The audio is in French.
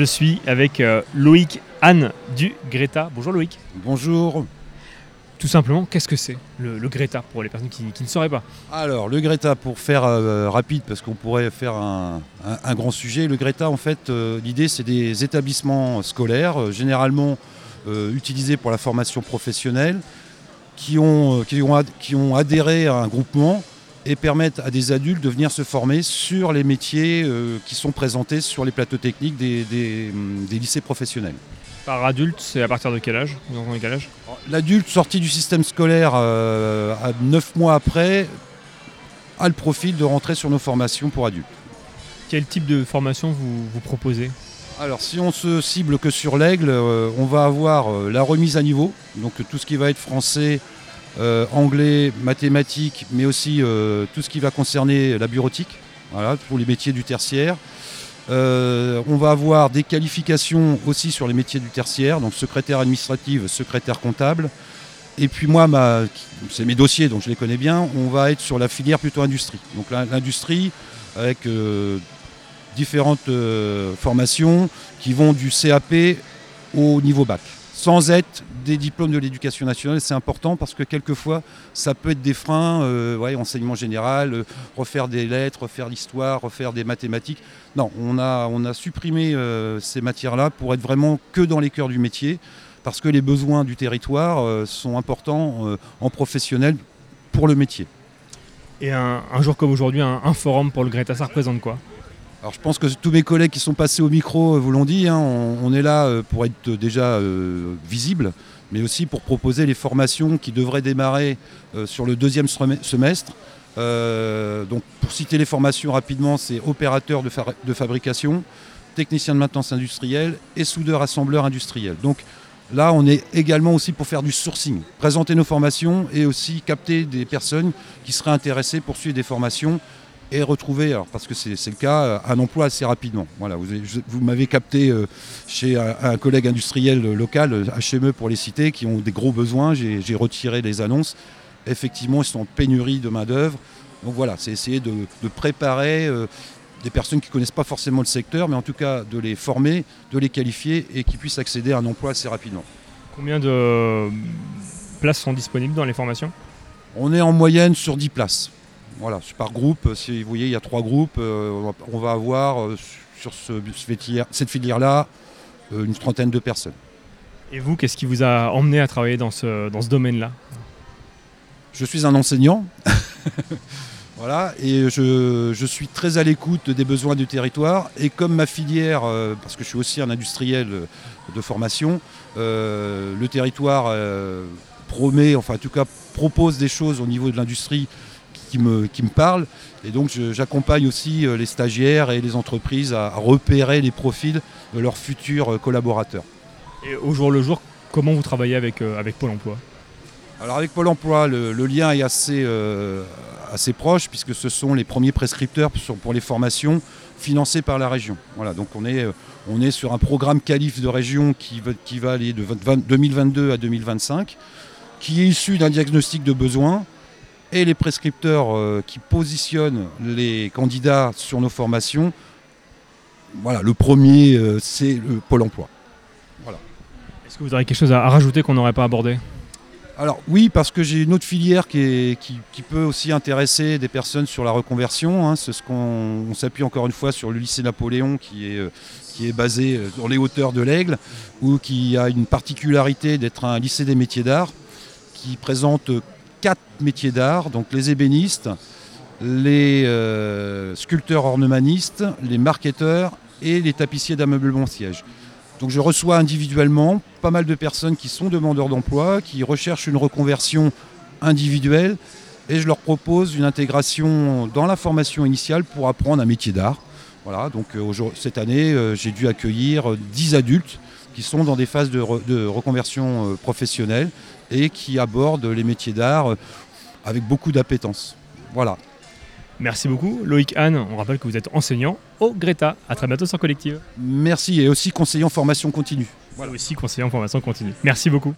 Je suis avec euh, Loïc Anne du Greta. Bonjour Loïc. Bonjour. Tout simplement, qu'est-ce que c'est le, le Greta pour les personnes qui, qui ne sauraient pas? Alors, le Greta, pour faire euh, rapide, parce qu'on pourrait faire un, un- un grand sujet, le Greta, en fait, euh, l'idée, c'est des établissements scolaires, généralement utilisés pour la formation professionnelle, qui ont, qui, ont ad- qui ont adhéré à un groupement et permettent à des adultes de venir se former sur les métiers euh, qui sont présentés sur les plateaux techniques des, des, hum, des lycées professionnels. Par adulte, c'est à partir de quel âge L'adulte sorti du système scolaire euh, à 9 mois après a le profil de rentrer sur nos formations pour adultes. Quel type de formation vous, vous proposez? Alors si on se cible que sur l'aigle, euh, on va avoir la remise à niveau, donc tout ce qui va être français, euh, anglais, mathématiques, mais aussi euh, tout ce qui va concerner la bureautique, voilà, pour les métiers du tertiaire. Euh, on va avoir des qualifications aussi sur les métiers du tertiaire, donc secrétaire administrative, secrétaire comptable. Et puis moi, c'est mes dossiers, donc je les connais bien. On va être sur la filière plutôt industrie. Donc l'industrie avec différentes formations qui vont du CAP au niveau bac, sans être des diplômes de l'éducation nationale. C'est important parce que quelquefois, ça peut être des freins, euh, enseignement général, euh, refaire des lettres, refaire l'histoire, refaire des mathématiques. Non, on a, supprimé euh, ces matières-là pour être vraiment que dans les cœurs du métier, parce que les besoins du territoire sont importants en professionnel pour le métier. Et un, jour comme aujourd'hui, un forum pour le Greta, ça représente quoi? Alors je pense que tous mes collègues qui sont passés au micro euh, vous l'ont dit, hein, on, est là euh, pour être déjà euh, visible, mais aussi pour proposer les formations qui devraient démarrer sur le deuxième semestre- donc pour citer les formations rapidement, c'est opérateur de, de fabrication, technicien de maintenance industrielle et soudeur-assembleur industriel. Donc là, on est également aussi pour faire du sourcing, présenter nos formations et aussi capter des personnes qui seraient intéressées pour suivre des formations et retrouver, alors, parce que c'est le cas, euh, un emploi assez rapidement. Voilà, vous, m'avez capté euh, chez un, un collègue industriel euh, local, euh, HME pour les citer, qui ont des gros besoins. J'ai j'ai retiré les annonces. Effectivement, ils sont en pénurie de main-d'œuvre. Donc voilà, c'est essayer de, de préparer euh, des personnes qui ne connaissent pas forcément le secteur, mais en tout cas de les former, de les qualifier et qui puissent accéder à un emploi assez rapidement. Combien de places sont disponibles dans les formations? On est en moyenne sur 10 places. Voilà, c'est par groupe. Si vous voyez, il y a trois groupes. euh, on va- avoir euh, sur ce, cette filière-là euh, une trentaine de personnes. Et vous, qu'est-ce qui vous a emmené à travailler dans ce, dans ce domaine-là? Je suis un enseignant. voilà, et je, je suis très à l'écoute des besoins du territoire. Et comme ma filière, euh, parce que je suis aussi un industriel euh, de formation, euh, le territoire euh, promet, enfin en tout cas propose des choses au niveau de l'industrie qui me, qui me parlent. Et donc j'accompagne aussi euh, les stagiaires et les entreprises à, à repérer les profils de leurs futurs euh, collaborateurs. Et au jour le jour, comment vous travaillez avec, euh, avec Pôle emploi? Alors avec Pôle Emploi, le, le lien est assez, euh, assez proche puisque ce sont les premiers prescripteurs pour les formations financées par la région. Voilà, donc on est, on est sur un programme qualif de région qui va, qui va aller de 20 2022 à 2025, qui est issu d'un diagnostic de besoin et les prescripteurs euh, qui positionnent les candidats sur nos formations. Voilà, le premier, euh, c'est le Pôle Emploi. Est-ce que vous aurez quelque chose à, rajouter qu'on n'aurait pas abordé? Alors oui, parce que j'ai une autre filière qui, est- qui- qui peut aussi intéresser des personnes sur la reconversion. hein. C'est ce qu'on on s'appuie encore une fois sur le lycée Napoléon qui est, euh, qui est basé dans les hauteurs de l'Aigle, ou qui a une particularité d'être un lycée des métiers d'art, qui présente quatre métiers d'art, donc les ébénistes, les euh, sculpteurs ornemanistes, les marketeurs et les tapissiers d'ameublement siège. Donc je reçois individuellement pas mal de personnes qui sont demandeurs d'emploi, qui recherchent une reconversion individuelle et je leur propose une intégration dans la formation initiale pour apprendre un métier d'art. Voilà, donc euh, cette année, euh, j'ai dû accueillir euh, 10 adultes qui sont dans des phases de, re- de reconversion professionnelle et qui abordent les métiers d'art euh, avec beaucoup d'appétence. Voilà. Merci beaucoup. Loïc Anne, on rappelle que vous êtes enseignant au Greta. À très bientôt sur Collective. Merci et aussi conseiller en formation continue. Voilà. aussi conseiller en formation continue. Merci beaucoup.